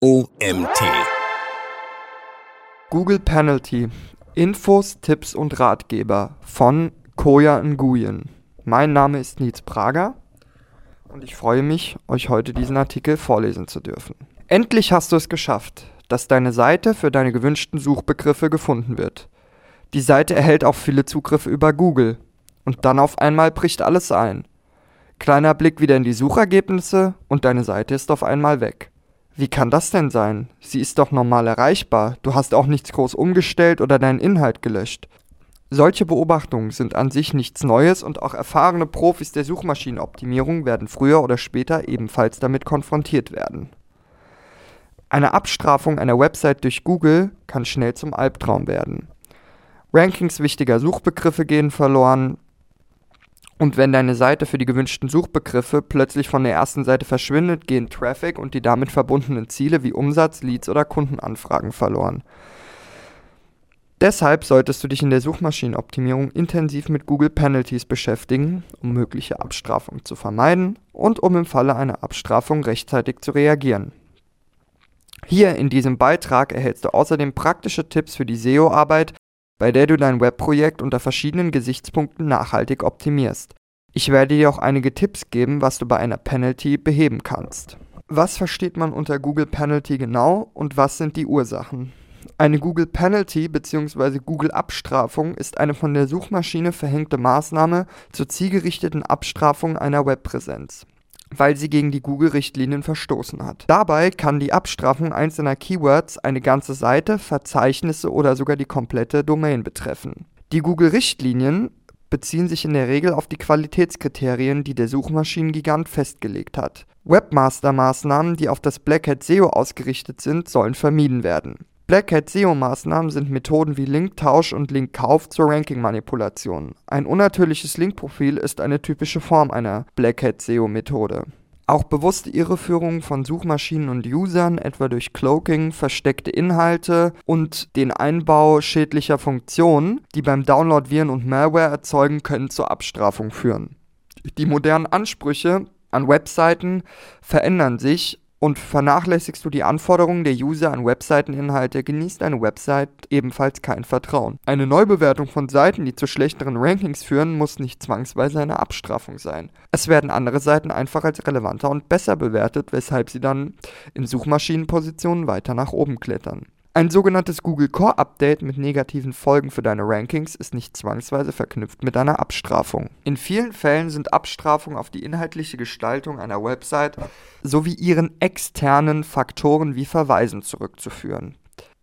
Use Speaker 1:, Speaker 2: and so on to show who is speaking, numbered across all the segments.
Speaker 1: OMT.
Speaker 2: Google Penalty. Infos, Tipps und Ratgeber von Koya Nguyen. Mein Name ist Nils Prager und ich freue mich, euch heute diesen Artikel vorlesen zu dürfen. Endlich hast du es geschafft, dass deine Seite für deine gewünschten Suchbegriffe gefunden wird. Die Seite erhält auch viele Zugriffe über Google. Und dann auf einmal bricht alles ein. Kleiner Blick wieder in die Suchergebnisse und deine Seite ist auf einmal weg. Wie kann das denn sein? Sie ist doch normal erreichbar. Du hast auch nichts groß umgestellt oder deinen Inhalt gelöscht. Solche Beobachtungen sind an sich nichts Neues und auch erfahrene Profis der Suchmaschinenoptimierung werden früher oder später ebenfalls damit konfrontiert werden. Eine Abstrafung einer Website durch Google kann schnell zum Albtraum werden. Rankings wichtiger Suchbegriffe gehen verloren, und wenn deine Seite für die gewünschten Suchbegriffe plötzlich von der ersten Seite verschwindet, gehen Traffic und die damit verbundenen Ziele wie Umsatz, Leads oder Kundenanfragen verloren. Deshalb solltest du dich in der Suchmaschinenoptimierung intensiv mit Google Penalties beschäftigen, um mögliche Abstrafungen zu vermeiden und um im Falle einer Abstrafung rechtzeitig zu reagieren. Hier in diesem Beitrag erhältst du außerdem praktische Tipps für die SEO-Arbeit bei der du dein Webprojekt unter verschiedenen Gesichtspunkten nachhaltig optimierst. Ich werde dir auch einige Tipps geben, was du bei einer Penalty beheben kannst. Was versteht man unter Google Penalty genau und was sind die Ursachen? Eine Google Penalty bzw. Google Abstrafung ist eine von der Suchmaschine verhängte Maßnahme zur zielgerichteten Abstrafung einer Webpräsenz weil sie gegen die Google-Richtlinien verstoßen hat. Dabei kann die Abstrafung einzelner Keywords eine ganze Seite, Verzeichnisse oder sogar die komplette Domain betreffen. Die Google-Richtlinien beziehen sich in der Regel auf die Qualitätskriterien, die der Suchmaschinengigant festgelegt hat. Webmaster-Maßnahmen, die auf das Black Hat SEO ausgerichtet sind, sollen vermieden werden. Black Hat SEO-Maßnahmen sind Methoden wie Linktausch und Linkkauf zur Ranking-Manipulation. Ein unnatürliches Linkprofil ist eine typische Form einer Black Hat SEO-Methode. Auch bewusste Irreführung von Suchmaschinen und Usern, etwa durch Cloaking, versteckte Inhalte und den Einbau schädlicher Funktionen, die beim Download Viren und Malware erzeugen, können zur Abstrafung führen. Die modernen Ansprüche an Webseiten verändern sich und vernachlässigst du die Anforderungen der User an Webseiteninhalte, genießt deine Website ebenfalls kein Vertrauen. Eine Neubewertung von Seiten, die zu schlechteren Rankings führen, muss nicht zwangsweise eine Abstrafung sein. Es werden andere Seiten einfach als relevanter und besser bewertet, weshalb sie dann in Suchmaschinenpositionen weiter nach oben klettern. Ein sogenanntes Google Core Update mit negativen Folgen für deine Rankings ist nicht zwangsweise verknüpft mit einer Abstrafung. In vielen Fällen sind Abstrafungen auf die inhaltliche Gestaltung einer Website sowie ihren externen Faktoren wie Verweisen zurückzuführen.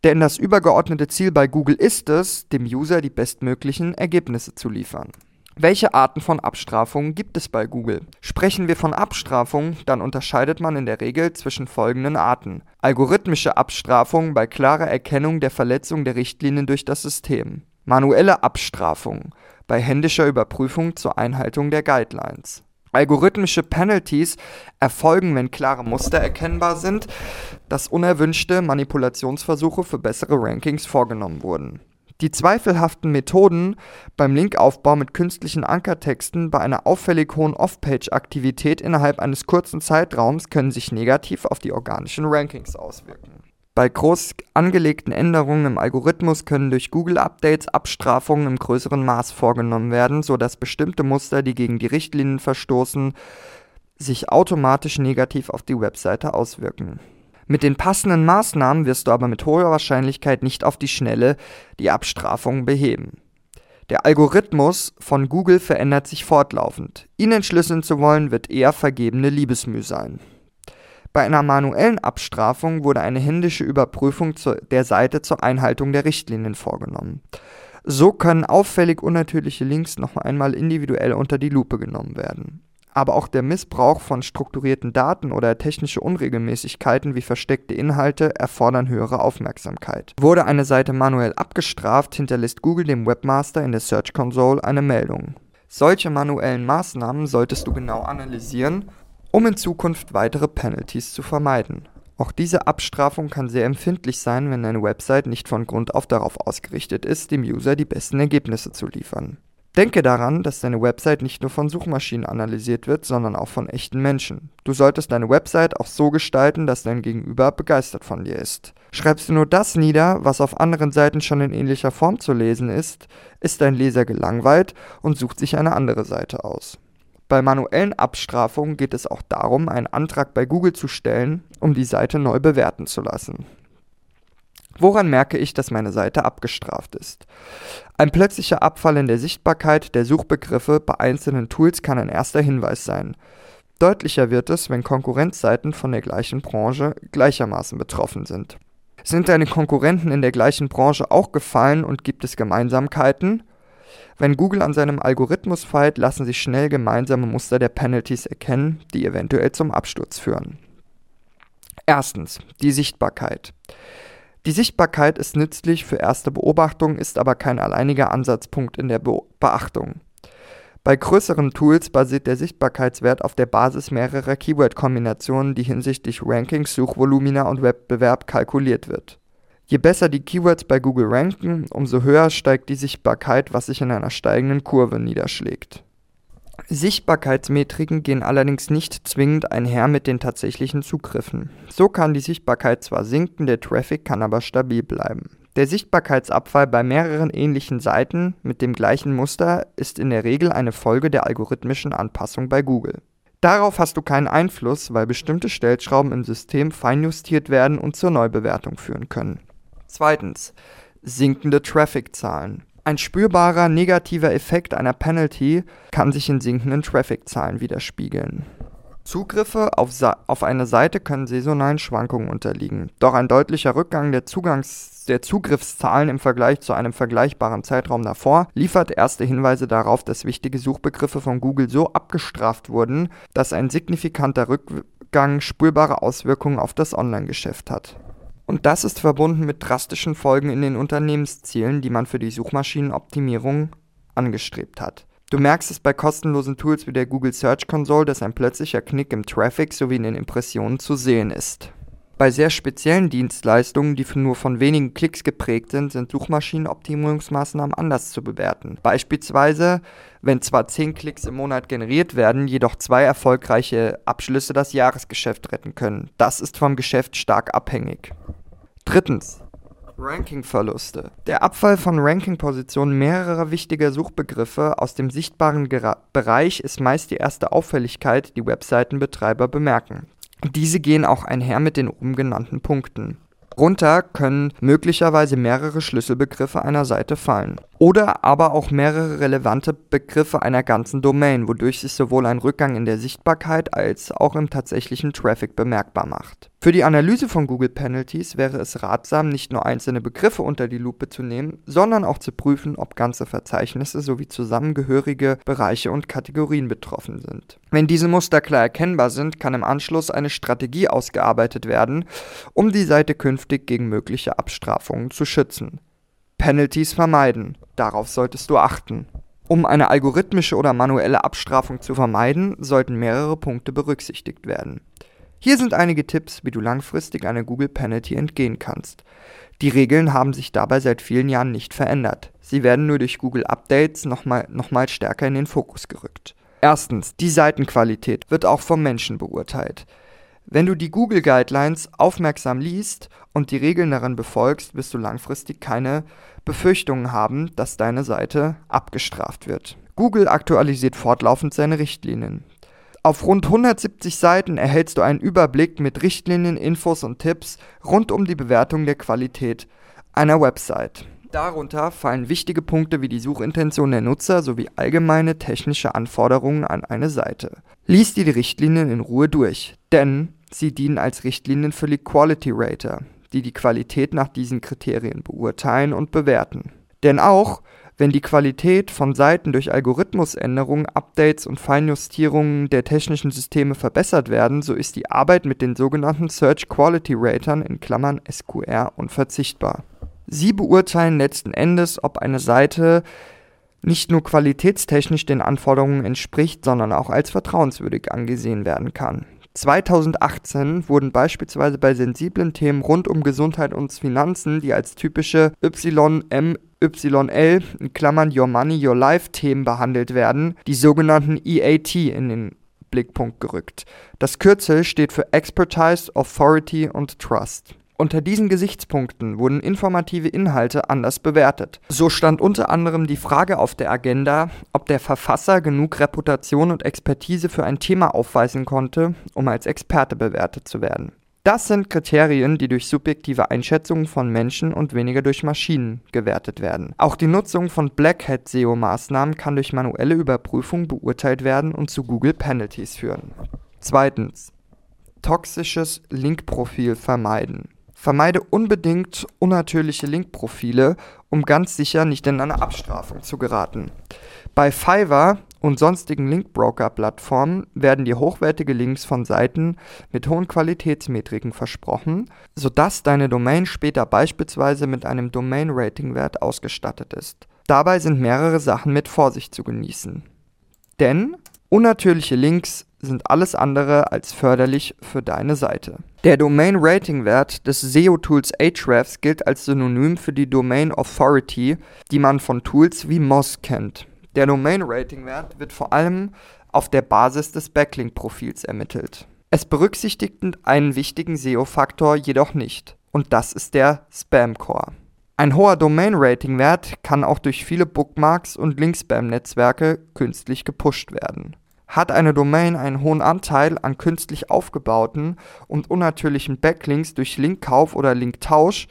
Speaker 2: Denn das übergeordnete Ziel bei Google ist es, dem User die bestmöglichen Ergebnisse zu liefern. Welche Arten von Abstrafungen gibt es bei Google? Sprechen wir von Abstrafungen, dann unterscheidet man in der Regel zwischen folgenden Arten. Algorithmische Abstrafungen bei klarer Erkennung der Verletzung der Richtlinien durch das System. Manuelle Abstrafungen bei händischer Überprüfung zur Einhaltung der Guidelines. Algorithmische Penalties erfolgen, wenn klare Muster erkennbar sind, dass unerwünschte Manipulationsversuche für bessere Rankings vorgenommen wurden. Die zweifelhaften Methoden beim Linkaufbau mit künstlichen Ankertexten bei einer auffällig hohen Off-Page-Aktivität innerhalb eines kurzen Zeitraums können sich negativ auf die organischen Rankings auswirken. Bei groß angelegten Änderungen im Algorithmus können durch Google-Updates Abstrafungen im größeren Maß vorgenommen werden, sodass bestimmte Muster, die gegen die Richtlinien verstoßen, sich automatisch negativ auf die Webseite auswirken. Mit den passenden Maßnahmen wirst du aber mit hoher Wahrscheinlichkeit nicht auf die Schnelle die Abstrafung beheben. Der Algorithmus von Google verändert sich fortlaufend. Ihn entschlüsseln zu wollen, wird eher vergebene Liebesmüh sein. Bei einer manuellen Abstrafung wurde eine händische Überprüfung der Seite zur Einhaltung der Richtlinien vorgenommen. So können auffällig unnatürliche Links noch einmal individuell unter die Lupe genommen werden aber auch der Missbrauch von strukturierten Daten oder technische Unregelmäßigkeiten wie versteckte Inhalte erfordern höhere Aufmerksamkeit. Wurde eine Seite manuell abgestraft, hinterlässt Google dem Webmaster in der Search Console eine Meldung. Solche manuellen Maßnahmen solltest du genau analysieren, um in Zukunft weitere Penalties zu vermeiden. Auch diese Abstrafung kann sehr empfindlich sein, wenn deine Website nicht von Grund auf darauf ausgerichtet ist, dem User die besten Ergebnisse zu liefern. Denke daran, dass deine Website nicht nur von Suchmaschinen analysiert wird, sondern auch von echten Menschen. Du solltest deine Website auch so gestalten, dass dein Gegenüber begeistert von dir ist. Schreibst du nur das nieder, was auf anderen Seiten schon in ähnlicher Form zu lesen ist, ist dein Leser gelangweilt und sucht sich eine andere Seite aus. Bei manuellen Abstrafungen geht es auch darum, einen Antrag bei Google zu stellen, um die Seite neu bewerten zu lassen. Woran merke ich, dass meine Seite abgestraft ist? Ein plötzlicher Abfall in der Sichtbarkeit der Suchbegriffe bei einzelnen Tools kann ein erster Hinweis sein. Deutlicher wird es, wenn Konkurrenzseiten von der gleichen Branche gleichermaßen betroffen sind. Sind deine Konkurrenten in der gleichen Branche auch gefallen und gibt es Gemeinsamkeiten? Wenn Google an seinem Algorithmus feilt, lassen sich schnell gemeinsame Muster der Penalties erkennen, die eventuell zum Absturz führen. Erstens, die Sichtbarkeit. Die Sichtbarkeit ist nützlich für erste Beobachtungen, ist aber kein alleiniger Ansatzpunkt in der Be Beachtung. Bei größeren Tools basiert der Sichtbarkeitswert auf der Basis mehrerer Keyword-Kombinationen, die hinsichtlich Rankings, Suchvolumina und Wettbewerb kalkuliert wird. Je besser die Keywords bei Google ranken, umso höher steigt die Sichtbarkeit, was sich in einer steigenden Kurve niederschlägt. Sichtbarkeitsmetriken gehen allerdings nicht zwingend einher mit den tatsächlichen Zugriffen. So kann die Sichtbarkeit zwar sinken, der Traffic kann aber stabil bleiben. Der Sichtbarkeitsabfall bei mehreren ähnlichen Seiten mit dem gleichen Muster ist in der Regel eine Folge der algorithmischen Anpassung bei Google. Darauf hast du keinen Einfluss, weil bestimmte Stellschrauben im System feinjustiert werden und zur Neubewertung führen können. Zweitens. Sinkende Traffic-Zahlen. Ein spürbarer negativer Effekt einer Penalty kann sich in sinkenden Traffic-Zahlen widerspiegeln. Zugriffe auf, auf, eine Seite können saisonalen Schwankungen unterliegen, doch ein deutlicher Rückgang der, Zugangs der Zugriffszahlen im Vergleich zu einem vergleichbaren Zeitraum davor liefert erste Hinweise darauf, dass wichtige Suchbegriffe von Google so abgestraft wurden, dass ein signifikanter Rückgang spürbare Auswirkungen auf das Online-Geschäft hat. Und das ist verbunden mit drastischen Folgen in den Unternehmenszielen, die man für die Suchmaschinenoptimierung angestrebt hat. Du merkst es bei kostenlosen Tools wie der Google Search Console, dass ein plötzlicher Knick im Traffic sowie in den Impressionen zu sehen ist. Bei sehr speziellen Dienstleistungen, die nur von wenigen Klicks geprägt sind, sind Suchmaschinenoptimierungsmaßnahmen anders zu bewerten. Beispielsweise, wenn zwar 10 Klicks im Monat generiert werden, jedoch zwei erfolgreiche Abschlüsse das Jahresgeschäft retten können. Das ist vom Geschäft stark abhängig. Drittens. Rankingverluste. Der Abfall von Rankingpositionen mehrerer wichtiger Suchbegriffe aus dem sichtbaren Gera Bereich ist meist die erste Auffälligkeit, die Webseitenbetreiber bemerken. Diese gehen auch einher mit den oben genannten Punkten. Runter können möglicherweise mehrere Schlüsselbegriffe einer Seite fallen. Oder aber auch mehrere relevante Begriffe einer ganzen Domain, wodurch sich sowohl ein Rückgang in der Sichtbarkeit als auch im tatsächlichen Traffic bemerkbar macht. Für die Analyse von Google Penalties wäre es ratsam, nicht nur einzelne Begriffe unter die Lupe zu nehmen, sondern auch zu prüfen, ob ganze Verzeichnisse sowie zusammengehörige Bereiche und Kategorien betroffen sind. Wenn diese Muster klar erkennbar sind, kann im Anschluss eine Strategie ausgearbeitet werden, um die Seite künftig gegen mögliche Abstrafungen zu schützen. Penalties vermeiden. Darauf solltest du achten. Um eine algorithmische oder manuelle Abstrafung zu vermeiden, sollten mehrere Punkte berücksichtigt werden. Hier sind einige Tipps, wie du langfristig einer Google Penalty entgehen kannst. Die Regeln haben sich dabei seit vielen Jahren nicht verändert. Sie werden nur durch Google Updates nochmal noch mal stärker in den Fokus gerückt. Erstens, die Seitenqualität wird auch vom Menschen beurteilt. Wenn du die Google Guidelines aufmerksam liest und die Regeln darin befolgst, wirst du langfristig keine Befürchtungen haben, dass deine Seite abgestraft wird. Google aktualisiert fortlaufend seine Richtlinien. Auf rund 170 Seiten erhältst du einen Überblick mit Richtlinien, Infos und Tipps rund um die Bewertung der Qualität einer Website. Darunter fallen wichtige Punkte wie die Suchintention der Nutzer sowie allgemeine technische Anforderungen an eine Seite. Lies dir die Richtlinien in Ruhe durch, denn sie dienen als Richtlinien für die Quality Rater, die die Qualität nach diesen Kriterien beurteilen und bewerten. Denn auch wenn die Qualität von Seiten durch Algorithmusänderungen, Updates und Feinjustierungen der technischen Systeme verbessert werden, so ist die Arbeit mit den sogenannten Search Quality Ratern in Klammern SQR unverzichtbar. Sie beurteilen letzten Endes, ob eine Seite nicht nur qualitätstechnisch den Anforderungen entspricht, sondern auch als vertrauenswürdig angesehen werden kann. 2018 wurden beispielsweise bei sensiblen Themen rund um Gesundheit und Finanzen, die als typische YMY YL in Klammern Your Money, Your Life Themen behandelt werden, die sogenannten EAT in den Blickpunkt gerückt. Das Kürzel steht für Expertise, Authority und Trust. Unter diesen Gesichtspunkten wurden informative Inhalte anders bewertet. So stand unter anderem die Frage auf der Agenda, ob der Verfasser genug Reputation und Expertise für ein Thema aufweisen konnte, um als Experte bewertet zu werden. Das sind Kriterien, die durch subjektive Einschätzungen von Menschen und weniger durch Maschinen gewertet werden. Auch die Nutzung von Black Hat SEO-Maßnahmen kann durch manuelle Überprüfung beurteilt werden und zu Google Penalties führen. Zweitens. Toxisches Linkprofil vermeiden. Vermeide unbedingt unnatürliche Linkprofile, um ganz sicher nicht in eine Abstrafung zu geraten. Bei Fiverr und sonstigen Linkbroker-Plattformen werden dir hochwertige Links von Seiten mit hohen Qualitätsmetriken versprochen, sodass deine Domain später beispielsweise mit einem Domain-Rating-Wert ausgestattet ist. Dabei sind mehrere Sachen mit Vorsicht zu genießen. Denn unnatürliche Links sind alles andere als förderlich für deine Seite. Der Domain Rating Wert des SEO-Tools Ahrefs gilt als Synonym für die Domain Authority, die man von Tools wie Moz kennt. Der Domain Rating Wert wird vor allem auf der Basis des Backlink-Profils ermittelt. Es berücksichtigt einen wichtigen SEO-Faktor jedoch nicht, und das ist der Spam-Core. Ein hoher Domain-Rating-Wert kann auch durch viele Bookmarks und Link-Spam-Netzwerke künstlich gepusht werden. Hat eine Domain einen hohen Anteil an künstlich aufgebauten und unnatürlichen Backlinks durch Linkkauf oder Linktausch,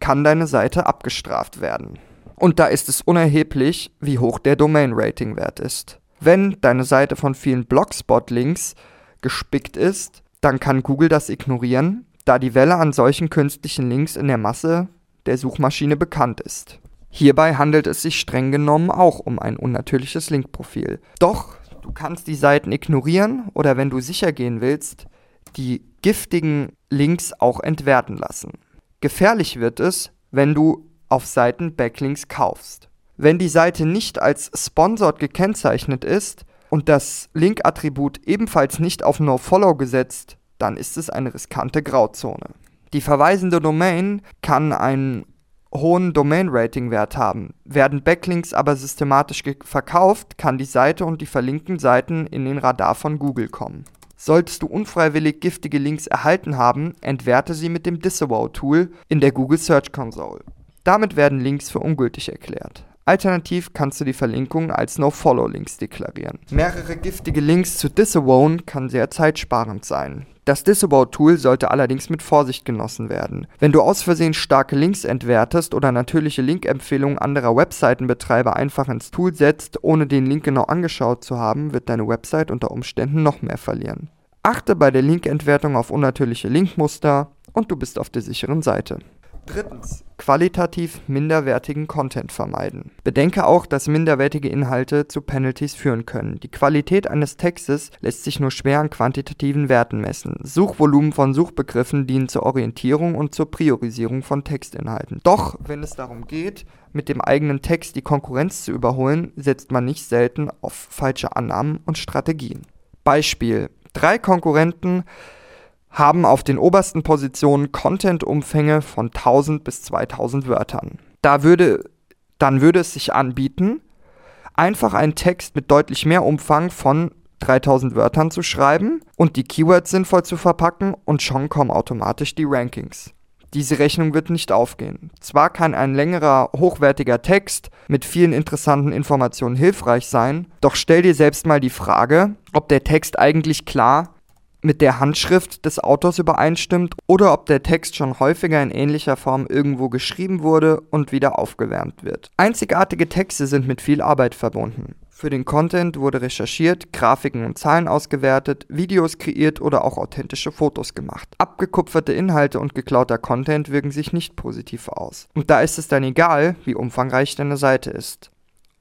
Speaker 2: kann deine Seite abgestraft werden. Und da ist es unerheblich, wie hoch der Domain-Rating-Wert ist. Wenn deine Seite von vielen Blogspot-Links gespickt ist, dann kann Google das ignorieren, da die Welle an solchen künstlichen Links in der Masse der Suchmaschine bekannt ist. Hierbei handelt es sich streng genommen auch um ein unnatürliches Linkprofil. Doch Du kannst die Seiten ignorieren oder wenn du sicher gehen willst, die giftigen Links auch entwerten lassen. Gefährlich wird es, wenn du auf Seiten Backlinks kaufst. Wenn die Seite nicht als Sponsored gekennzeichnet ist und das Link-Attribut ebenfalls nicht auf NoFollow gesetzt, dann ist es eine riskante Grauzone. Die verweisende Domain kann einen hohen Domain-Rating-Wert haben. Werden Backlinks aber systematisch verkauft, kann die Seite und die verlinkten Seiten in den Radar von Google kommen. Solltest du unfreiwillig giftige Links erhalten haben, entwerte sie mit dem Disavow-Tool in der Google Search Console. Damit werden Links für ungültig erklärt. Alternativ kannst du die Verlinkung als No-Follow-Links deklarieren. Mehrere giftige Links zu disavowen kann sehr zeitsparend sein. Das Disavow-Tool sollte allerdings mit Vorsicht genossen werden. Wenn du aus Versehen starke Links entwertest oder natürliche Linkempfehlungen anderer Webseitenbetreiber einfach ins Tool setzt, ohne den Link genau angeschaut zu haben, wird deine Website unter Umständen noch mehr verlieren. Achte bei der Linkentwertung auf unnatürliche Linkmuster und du bist auf der sicheren Seite. Drittens. Qualitativ minderwertigen Content vermeiden. Bedenke auch, dass minderwertige Inhalte zu Penalties führen können. Die Qualität eines Textes lässt sich nur schwer an quantitativen Werten messen. Suchvolumen von Suchbegriffen dienen zur Orientierung und zur Priorisierung von Textinhalten. Doch, wenn es darum geht, mit dem eigenen Text die Konkurrenz zu überholen, setzt man nicht selten auf falsche Annahmen und Strategien. Beispiel. Drei Konkurrenten haben auf den obersten Positionen Content-Umfänge von 1000 bis 2000 Wörtern. Da würde, dann würde es sich anbieten, einfach einen Text mit deutlich mehr Umfang von 3000 Wörtern zu schreiben und die Keywords sinnvoll zu verpacken und schon kommen automatisch die Rankings. Diese Rechnung wird nicht aufgehen. Zwar kann ein längerer, hochwertiger Text mit vielen interessanten Informationen hilfreich sein, doch stell dir selbst mal die Frage, ob der Text eigentlich klar mit der Handschrift des Autors übereinstimmt oder ob der Text schon häufiger in ähnlicher Form irgendwo geschrieben wurde und wieder aufgewärmt wird. Einzigartige Texte sind mit viel Arbeit verbunden. Für den Content wurde recherchiert, Grafiken und Zahlen ausgewertet, Videos kreiert oder auch authentische Fotos gemacht. Abgekupferte Inhalte und geklauter Content wirken sich nicht positiv aus. Und da ist es dann egal, wie umfangreich deine Seite ist.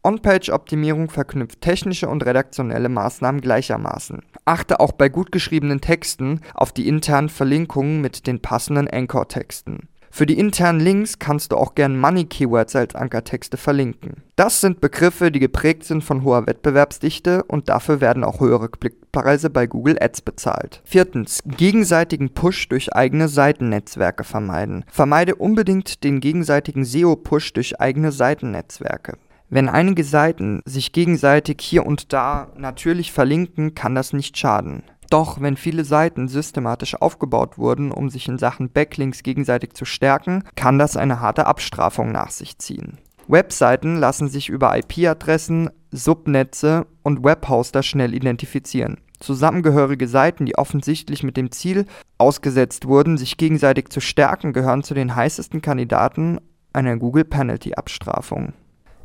Speaker 2: On-Page-Optimierung verknüpft technische und redaktionelle Maßnahmen gleichermaßen. Achte auch bei gut geschriebenen Texten auf die internen Verlinkungen mit den passenden Anchor-Texten. Für die internen Links kannst du auch gern Money-Keywords als Ankertexte verlinken. Das sind Begriffe, die geprägt sind von hoher Wettbewerbsdichte und dafür werden auch höhere Klickpreise bei Google Ads bezahlt. Viertens, gegenseitigen Push durch eigene Seitennetzwerke vermeiden. Vermeide unbedingt den gegenseitigen SEO-Push durch eigene Seitennetzwerke. Wenn einige Seiten sich gegenseitig hier und da natürlich verlinken, kann das nicht schaden. Doch wenn viele Seiten systematisch aufgebaut wurden, um sich in Sachen Backlinks gegenseitig zu stärken, kann das eine harte Abstrafung nach sich ziehen. Webseiten lassen sich über IP-Adressen, Subnetze und Webhoster schnell identifizieren. Zusammengehörige Seiten, die offensichtlich mit dem Ziel ausgesetzt wurden, sich gegenseitig zu stärken, gehören zu den heißesten Kandidaten einer Google Penalty Abstrafung.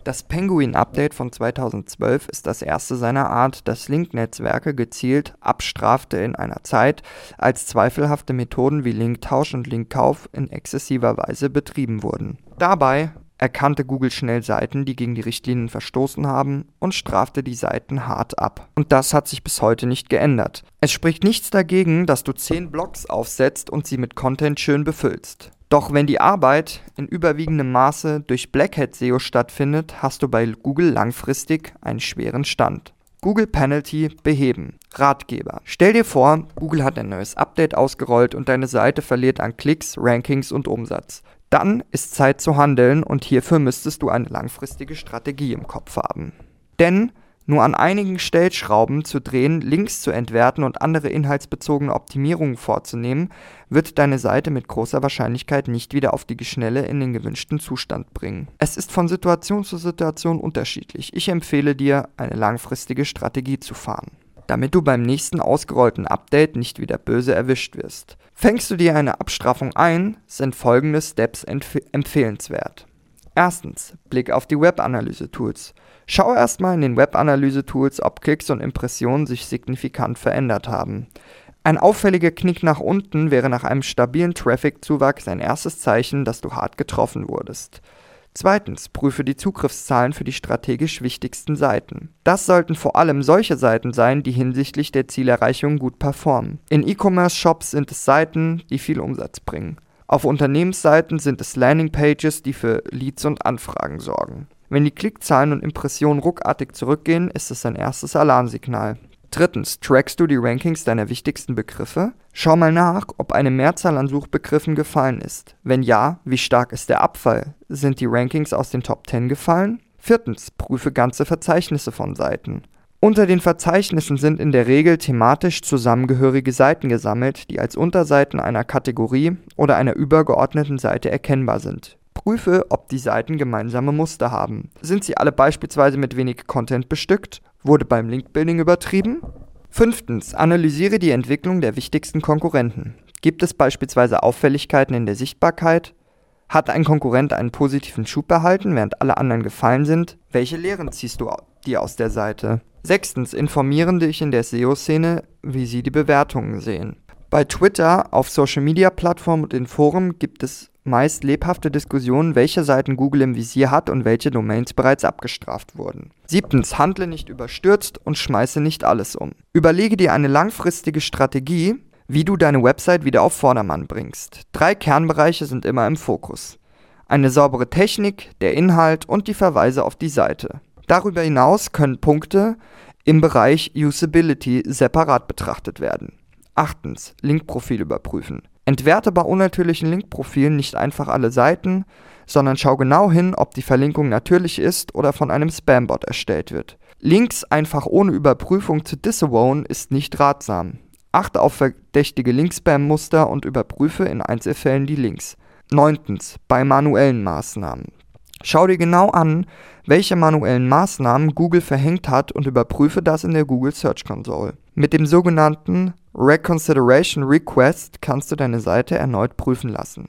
Speaker 2: Das Penguin-Update von 2012 ist das erste seiner Art, das Link-Netzwerke gezielt abstrafte in einer Zeit, als zweifelhafte Methoden wie Linktausch und Linkkauf in exzessiver Weise betrieben wurden. Dabei erkannte Google schnell Seiten, die gegen die Richtlinien verstoßen haben und strafte die Seiten hart ab. Und das hat sich bis heute nicht geändert. Es spricht nichts dagegen, dass du 10 Blogs aufsetzt und sie mit Content schön befüllst. Doch wenn die Arbeit in überwiegendem Maße durch Blackhat SEO stattfindet, hast du bei Google langfristig einen schweren Stand. Google Penalty beheben. Ratgeber. Stell dir vor, Google hat ein neues Update ausgerollt und deine Seite verliert an Klicks, Rankings und Umsatz. Dann ist Zeit zu handeln und hierfür müsstest du eine langfristige Strategie im Kopf haben. Denn nur an einigen Stellschrauben zu drehen, Links zu entwerten und andere inhaltsbezogene Optimierungen vorzunehmen, wird deine Seite mit großer Wahrscheinlichkeit nicht wieder auf die Schnelle in den gewünschten Zustand bringen. Es ist von Situation zu Situation unterschiedlich. Ich empfehle dir, eine langfristige Strategie zu fahren damit du beim nächsten ausgerollten Update nicht wieder böse erwischt wirst. Fängst du dir eine Abstrafung ein, sind folgende Steps empf empfehlenswert. Erstens, Blick auf die Web-Analyse-Tools. Schau erstmal in den Web-Analyse-Tools, ob Klicks und Impressionen sich signifikant verändert haben. Ein auffälliger Knick nach unten wäre nach einem stabilen Traffic-Zuwachs ein erstes Zeichen, dass du hart getroffen wurdest. Zweitens, prüfe die Zugriffszahlen für die strategisch wichtigsten Seiten. Das sollten vor allem solche Seiten sein, die hinsichtlich der Zielerreichung gut performen. In E-Commerce-Shops sind es Seiten, die viel Umsatz bringen. Auf Unternehmensseiten sind es Landingpages, die für Leads und Anfragen sorgen. Wenn die Klickzahlen und Impressionen ruckartig zurückgehen, ist es ein erstes Alarmsignal. Drittens, trackst du die Rankings deiner wichtigsten Begriffe? Schau mal nach, ob eine Mehrzahl an Suchbegriffen gefallen ist. Wenn ja, wie stark ist der Abfall? Sind die Rankings aus den Top 10 gefallen? Viertens, prüfe ganze Verzeichnisse von Seiten. Unter den Verzeichnissen sind in der Regel thematisch zusammengehörige Seiten gesammelt, die als Unterseiten einer Kategorie oder einer übergeordneten Seite erkennbar sind. Prüfe, ob die Seiten gemeinsame Muster haben. Sind sie alle beispielsweise mit wenig Content bestückt? Wurde beim Linkbuilding übertrieben? Fünftens, analysiere die Entwicklung der wichtigsten Konkurrenten. Gibt es beispielsweise Auffälligkeiten in der Sichtbarkeit? Hat ein Konkurrent einen positiven Schub erhalten, während alle anderen gefallen sind? Welche Lehren ziehst du dir aus der Seite? Sechstens, informieren dich in der SEO-Szene, wie sie die Bewertungen sehen. Bei Twitter, auf Social-Media-Plattformen und in Foren gibt es meist lebhafte Diskussionen, welche Seiten Google im Visier hat und welche Domains bereits abgestraft wurden. Siebtens, handle nicht überstürzt und schmeiße nicht alles um. Überlege dir eine langfristige Strategie, wie du deine Website wieder auf Vordermann bringst. Drei Kernbereiche sind immer im Fokus. Eine saubere Technik, der Inhalt und die Verweise auf die Seite. Darüber hinaus können Punkte im Bereich Usability separat betrachtet werden. Achtens, Linkprofil überprüfen. Entwerte bei unnatürlichen Linkprofilen nicht einfach alle Seiten, sondern schau genau hin, ob die Verlinkung natürlich ist oder von einem Spambot erstellt wird. Links einfach ohne Überprüfung zu disavowen ist nicht ratsam. Achte auf verdächtige Linkspam-Muster und überprüfe in Einzelfällen die Links. 9. Bei manuellen Maßnahmen. Schau dir genau an, welche manuellen Maßnahmen Google verhängt hat und überprüfe das in der Google Search Console. Mit dem sogenannten Reconsideration Request kannst du deine Seite erneut prüfen lassen.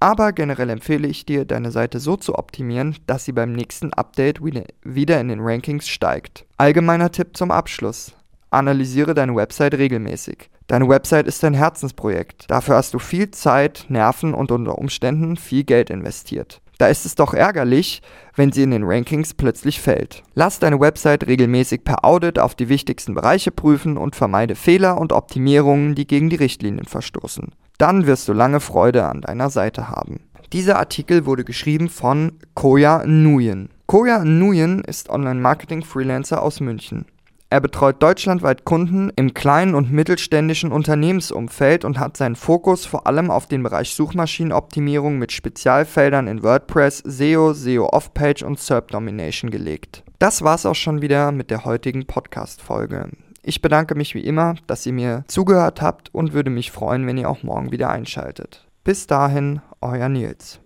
Speaker 2: Aber generell empfehle ich dir, deine Seite so zu optimieren, dass sie beim nächsten Update wieder in den Rankings steigt. Allgemeiner Tipp zum Abschluss. Analysiere deine Website regelmäßig. Deine Website ist dein Herzensprojekt. Dafür hast du viel Zeit, Nerven und unter Umständen viel Geld investiert. Da ist es doch ärgerlich, wenn sie in den Rankings plötzlich fällt. Lass deine Website regelmäßig per Audit auf die wichtigsten Bereiche prüfen und vermeide Fehler und Optimierungen, die gegen die Richtlinien verstoßen. Dann wirst du lange Freude an deiner Seite haben. Dieser Artikel wurde geschrieben von Koya Nguyen. Koya Nguyen ist Online-Marketing-Freelancer aus München. Er betreut deutschlandweit Kunden im kleinen und mittelständischen Unternehmensumfeld und hat seinen Fokus vor allem auf den Bereich Suchmaschinenoptimierung mit Spezialfeldern in WordPress, SEO, SEO Off-Page und SERP Domination gelegt. Das war's auch schon wieder mit der heutigen Podcast-Folge. Ich bedanke mich wie immer, dass ihr mir zugehört habt und würde mich freuen, wenn ihr auch morgen wieder einschaltet. Bis dahin, euer Nils.